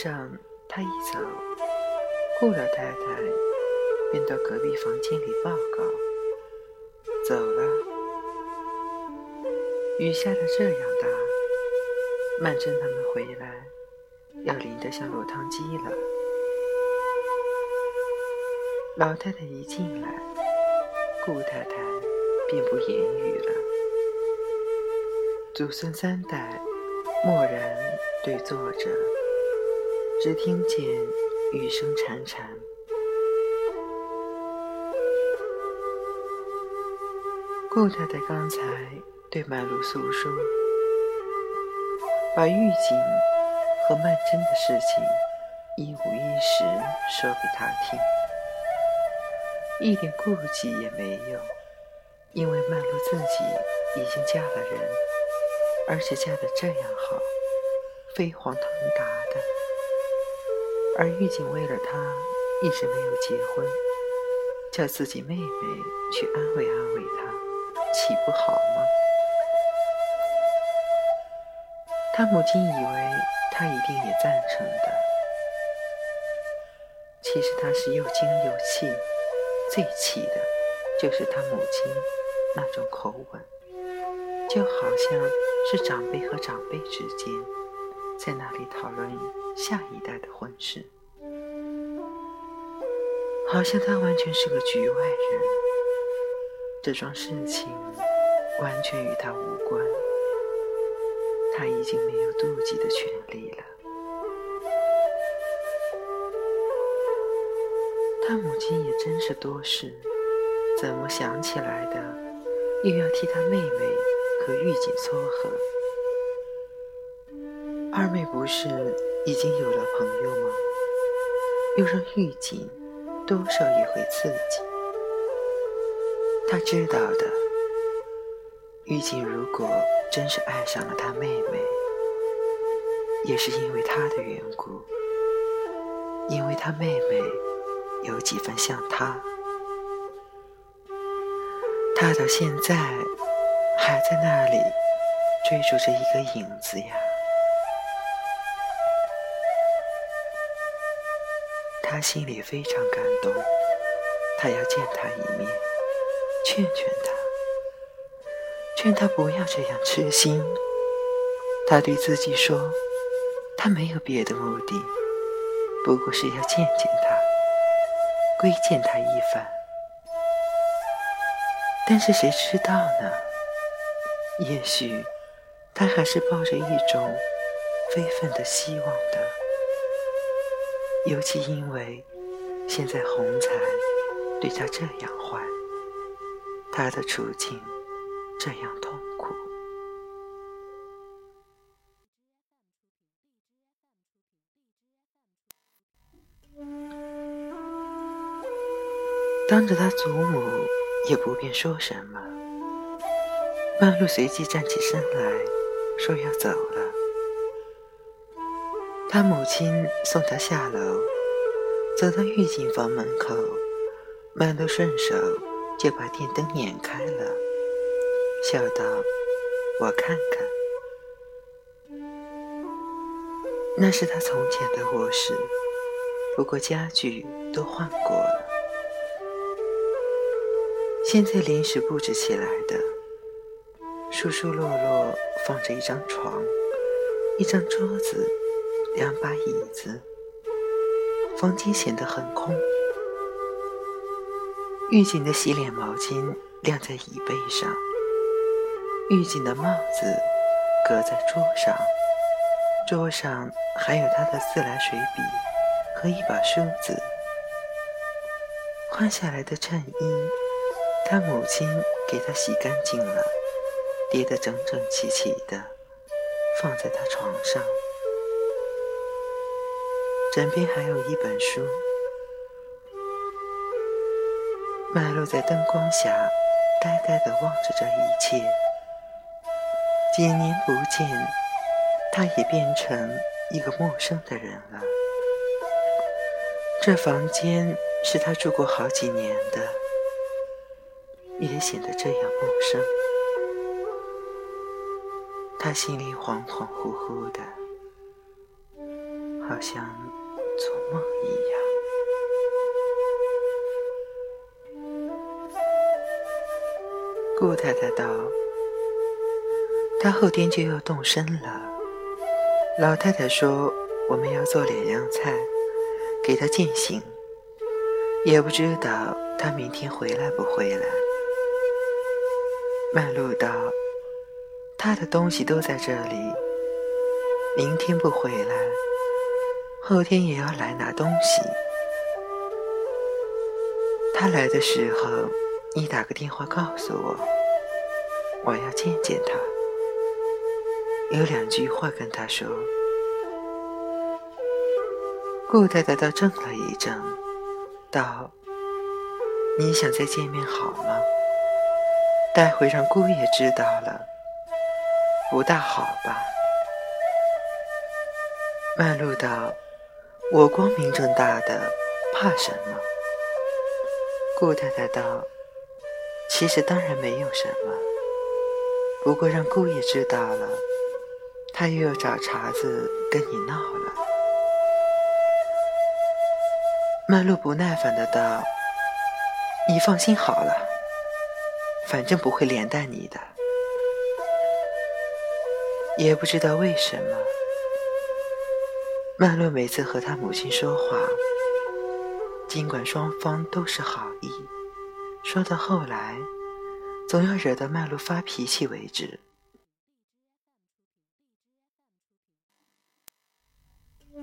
上，他一走，顾老太太便到隔壁房间里报告：“走了。”雨下的这样大，曼桢他们回来要淋得像落汤鸡了。老太太一进来，顾太太便不言语了。祖孙三代默然对坐着，只听见雨声潺潺。顾太太刚才对曼璐诉说，把玉锦和曼桢的事情一五一十说给他听。一点顾忌也没有，因为曼璐自己已经嫁了人，而且嫁得这样好，飞黄腾达。而玉锦为了他一直没有结婚，叫自己妹妹去安慰安慰他，岂不好吗？他母亲以为他一定也赞成的，其实他是又惊又气。最气的，就是他母亲那种口吻，就好像是长辈和长辈之间在那里讨论下一代的婚事，好像他完全是个局外人，这桩事情完全与他无关，他已经没有妒忌的权利了。他母亲也真是多事，怎么想起来的，又要替他妹妹和玉锦撮合？二妹不是已经有了朋友吗？又让玉锦多受一回刺激。他知道的，玉锦如果真是爱上了他妹妹，也是因为他的缘故，因为他妹妹。有几分像他，他到现在还在那里追逐着一个影子呀。他心里非常感动，他要见他一面，劝劝他，劝他不要这样痴心。他对自己说，他没有别的目的，不过是要见见他。归见他一番，但是谁知道呢？也许他还是抱着一种非分的希望的，尤其因为现在洪才对他这样坏，他的处境这样痛苦。当着他祖母，也不便说什么。曼璐随即站起身来说要走了。他母亲送他下楼，走到御景房门口，曼璐顺手就把电灯捻开了，笑道：“我看看。”那是他从前的卧室，不过家具都换过了。现在临时布置起来的，疏疏落落放着一张床、一张桌子、两把椅子，房间显得很空。狱警的洗脸毛巾晾在椅背上，狱警的帽子搁在桌上，桌上还有他的自来水笔和一把梳子，换下来的衬衣。他母亲给他洗干净了，叠得整整齐齐的，放在他床上。枕边还有一本书。麦露在灯光下呆呆地望着这一切。几年不见，他也变成一个陌生的人了。这房间是他住过好几年的。也显得这样陌生，他心里恍恍惚惚的，好像做梦一样。顾太太道：“他后天就要动身了。”老太太说：“我们要做两样菜，给他饯行。也不知道他明天回来不回来。”曼璐道：“他的东西都在这里，明天不回来，后天也要来拿东西。他来的时候，你打个电话告诉我，我要见见他，有两句话跟他说。”顾太太倒怔了一怔，道：“你想再见面好吗？”待会让姑爷知道了，不大好吧？曼璐道：“我光明正大的，怕什么？”顾太太道：“其实当然没有什么，不过让姑爷知道了，他又要找茬子跟你闹了。”曼璐不耐烦的道：“你放心好了。”反正不会连带你的，也不知道为什么，曼璐每次和他母亲说话，尽管双方都是好意，说到后来，总要惹得曼璐发脾气为止。